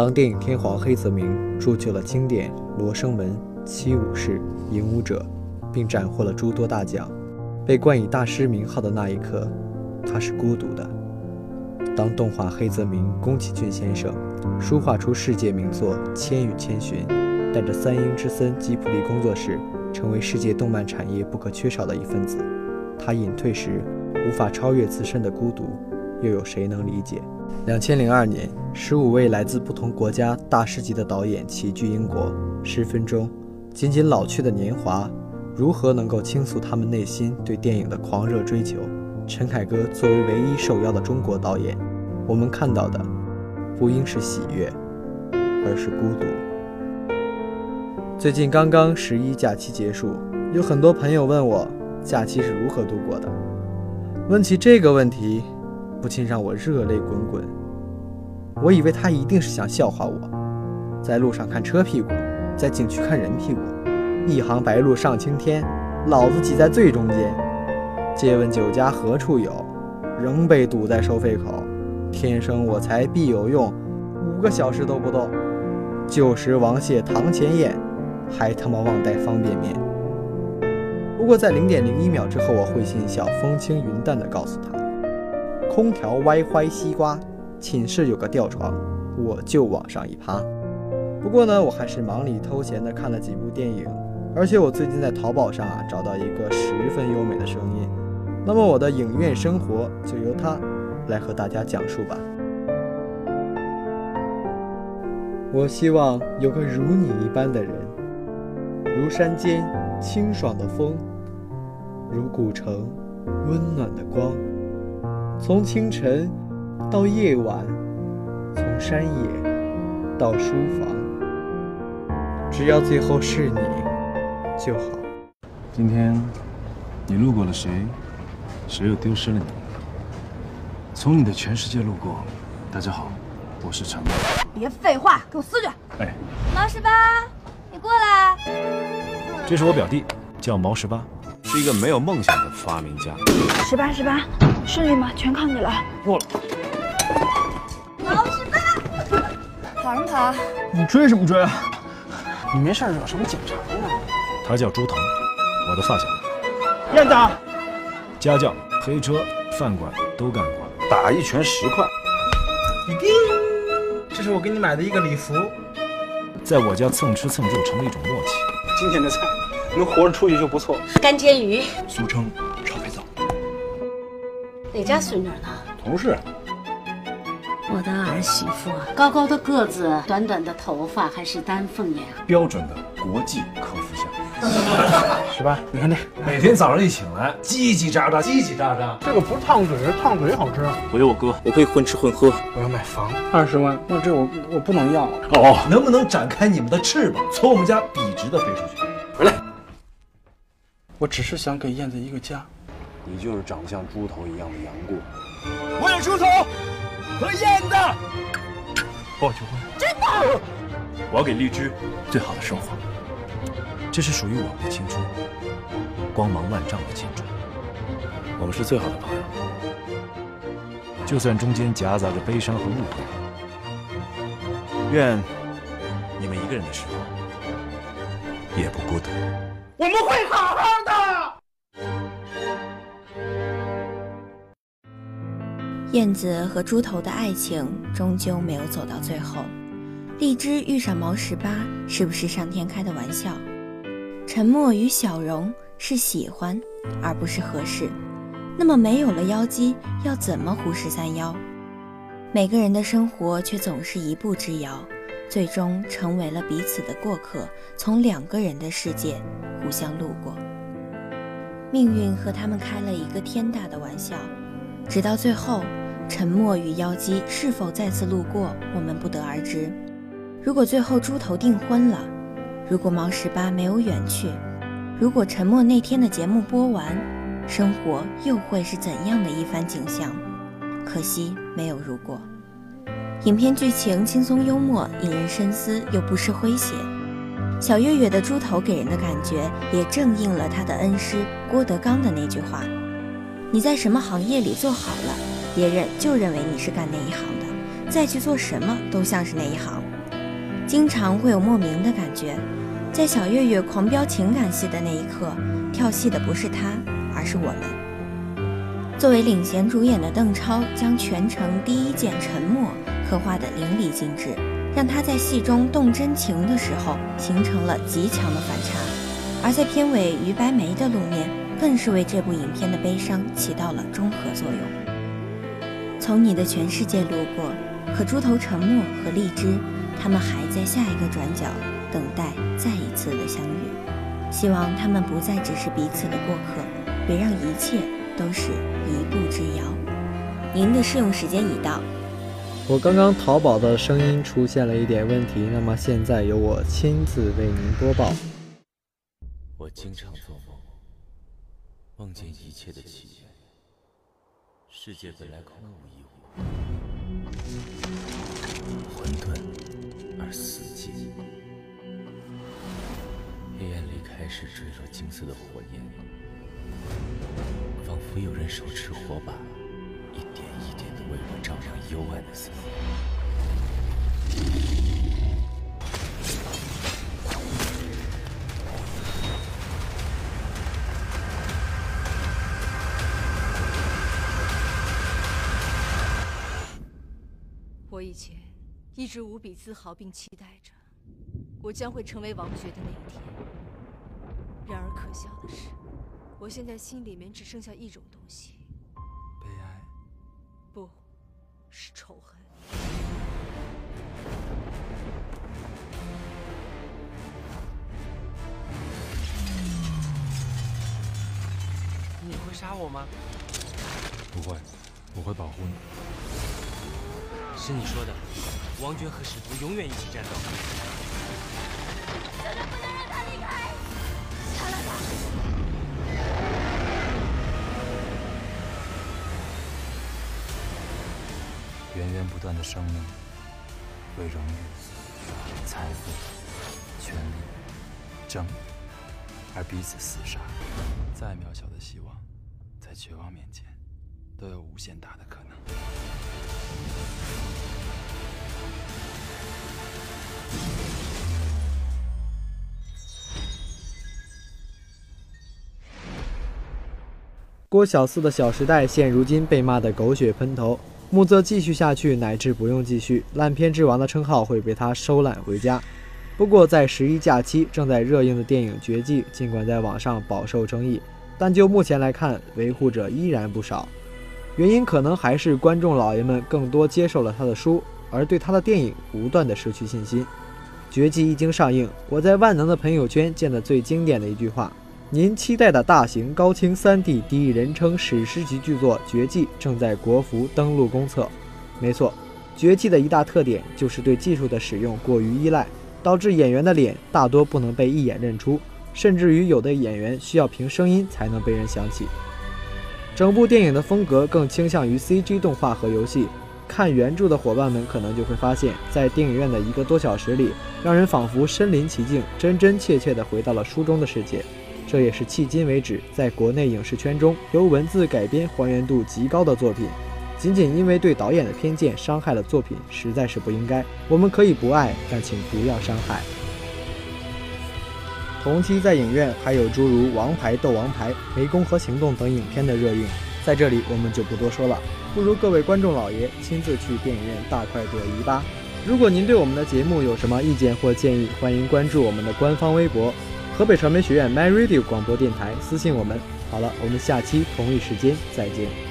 当电影天皇黑泽明铸就了经典《罗生门》《七武士》《影武者》，并斩获了诸多大奖，被冠以大师名号的那一刻，他是孤独的。当动画黑泽明宫崎骏先生书画出世界名作《千与千寻》，带着三鹰之森吉卜力工作室成为世界动漫产业不可缺少的一份子，他隐退时无法超越自身的孤独，又有谁能理解？两千零二年，十五位来自不同国家大师级的导演齐聚英国，十分钟，仅仅老去的年华，如何能够倾诉他们内心对电影的狂热追求？陈凯歌作为唯一受邀的中国导演，我们看到的不应是喜悦，而是孤独。最近刚刚十一假期结束，有很多朋友问我假期是如何度过的。问起这个问题，不禁让我热泪滚滚。我以为他一定是想笑话我，在路上看车屁股，在景区看人屁股，一行白鹭上青天，老子挤在最中间。借问酒家何处有？仍被堵在收费口。天生我材必有用，五个小时都不动。旧时王谢堂前燕，还他妈忘带方便面。不过在零点零一秒之后，我会心笑，风轻云淡地告诉他：空调歪歪西瓜，寝室有个吊床，我就往上一趴。不过呢，我还是忙里偷闲的看了几部电影，而且我最近在淘宝上啊找到一个十分优美的声音。那么我的影院生活就由它来和大家讲述吧。我希望有个如你一般的人，如山间清爽的风，如古城温暖的光。从清晨到夜晚，从山野到书房，只要最后是你就好。今天你路过了谁？谁又丢失了你？从你的全世界路过。大家好，我是陈默。别废话，给我撕去！哎，毛十八，你过来。这是我表弟，叫毛十八，是一个没有梦想的发明家。十八十八，顺利吗？全靠你了。过了。跑什么跑？你追什么追啊？你没事惹什么警察呀？他叫朱腾，我的发小。燕子。家教、黑车、饭馆都干过，打一拳十块。你叮，这是我给你买的一个礼服，在我家蹭吃蹭住成了一种默契。今天的菜能活着出去就不错。干煎鱼，俗称炒肥皂。哪家孙女呢？同事。我的儿媳妇，高高的个子，短短的头发，还是丹凤眼，标准的国际客服相。十八，你看这，每天早上一醒来，叽叽喳喳，叽叽喳喳。这个不是烫嘴，是烫嘴好吃。我有我哥，我可以混吃混喝。我要买房，二十万，那这我我不能要。哦，能不能展开你们的翅膀，从我们家笔直的飞出去？回来。我只是想给燕子一个家。你就是长得像猪头一样的杨过。我有猪头和燕子。我求婚。真的。我要给荔枝最好的生活。这是属于我们的青春，光芒万丈的青春。我们是最好的朋友，就算中间夹杂着悲伤和误会。愿你们一个人的时候也不孤独。我们会好好的。燕子和猪头的爱情终究没有走到最后。荔枝遇上毛十八，是不是上天开的玩笑？沉默与小荣是喜欢，而不是合适。那么没有了妖姬，要怎么胡十三邀？每个人的生活却总是一步之遥，最终成为了彼此的过客，从两个人的世界互相路过。命运和他们开了一个天大的玩笑，直到最后，沉默与妖姬是否再次路过，我们不得而知。如果最后猪头订婚了。如果毛十八没有远去，如果沉默那天的节目播完，生活又会是怎样的一番景象？可惜没有如果。影片剧情轻松幽默，引人深思又不失诙谐。小岳岳的猪头给人的感觉，也正应了他的恩师郭德纲的那句话：“你在什么行业里做好了，别人就认为你是干那一行的，再去做什么都像是那一行。”经常会有莫名的感觉。在小岳岳狂飙情感戏的那一刻，跳戏的不是他，而是我们。作为领衔主演的邓超，将全程第一件沉默刻画得淋漓尽致，让他在戏中动真情的时候形成了极强的反差。而在片尾，于白眉的露面，更是为这部影片的悲伤起到了中和作用。从你的全世界路过，可猪头沉默和荔枝，他们还在下一个转角。等待再一次的相遇，希望他们不再只是彼此的过客，别让一切都是一步之遥。您的试用时间已到。我刚刚淘宝的声音出现了一点问题，那么现在由我亲自为您播报。我经常做梦，梦见一切的起源。世界本来空无一物，混沌而死寂。黑暗里开始坠落金色的火焰，仿佛有人手持火把，一点一点的为我照亮幽暗的森林。一直无比自豪并期待着。我将会成为王爵的那一天。然而可笑的是，我现在心里面只剩下一种东西：悲哀。不，是仇恨。你会杀我吗？不会，我会保护你。是你说的，王爵和使徒永远一起战斗。绝对不能让他离开。杀了他源源不断的生命，为荣誉、财富、权力、正义而彼此厮杀。再渺小的希望，在绝望面前，都有无限大的可能。郭小四的《小时代》现如今被骂得狗血喷头。木泽继续下去，乃至不用继续，烂片之王的称号会被他收揽回家。不过，在十一假期正在热映的电影《绝技》，尽管在网上饱受争议，但就目前来看，维护者依然不少。原因可能还是观众老爷们更多接受了他的书，而对他的电影不断的失去信心。《绝技》一经上映，我在万能的朋友圈见的最经典的一句话。您期待的大型高清 3D 第一人称史诗级巨作《绝技》正在国服登陆公测。没错，《绝技》的一大特点就是对技术的使用过于依赖，导致演员的脸大多不能被一眼认出，甚至于有的演员需要凭声音才能被人想起。整部电影的风格更倾向于 CG 动画和游戏。看原著的伙伴们可能就会发现，在电影院的一个多小时里，让人仿佛身临其境，真真切切地回到了书中的世界。这也是迄今为止在国内影视圈中由文字改编还原度极高的作品。仅仅因为对导演的偏见伤害了作品，实在是不应该。我们可以不爱，但请不要伤害。同期在影院还有诸如《王牌斗王牌》《湄公河行动》等影片的热映，在这里我们就不多说了，不如各位观众老爷亲自去电影院大快朵颐吧。如果您对我们的节目有什么意见或建议，欢迎关注我们的官方微博。河北传媒学院 My Radio 广播电台私信我们。好了，我们下期同一时间再见。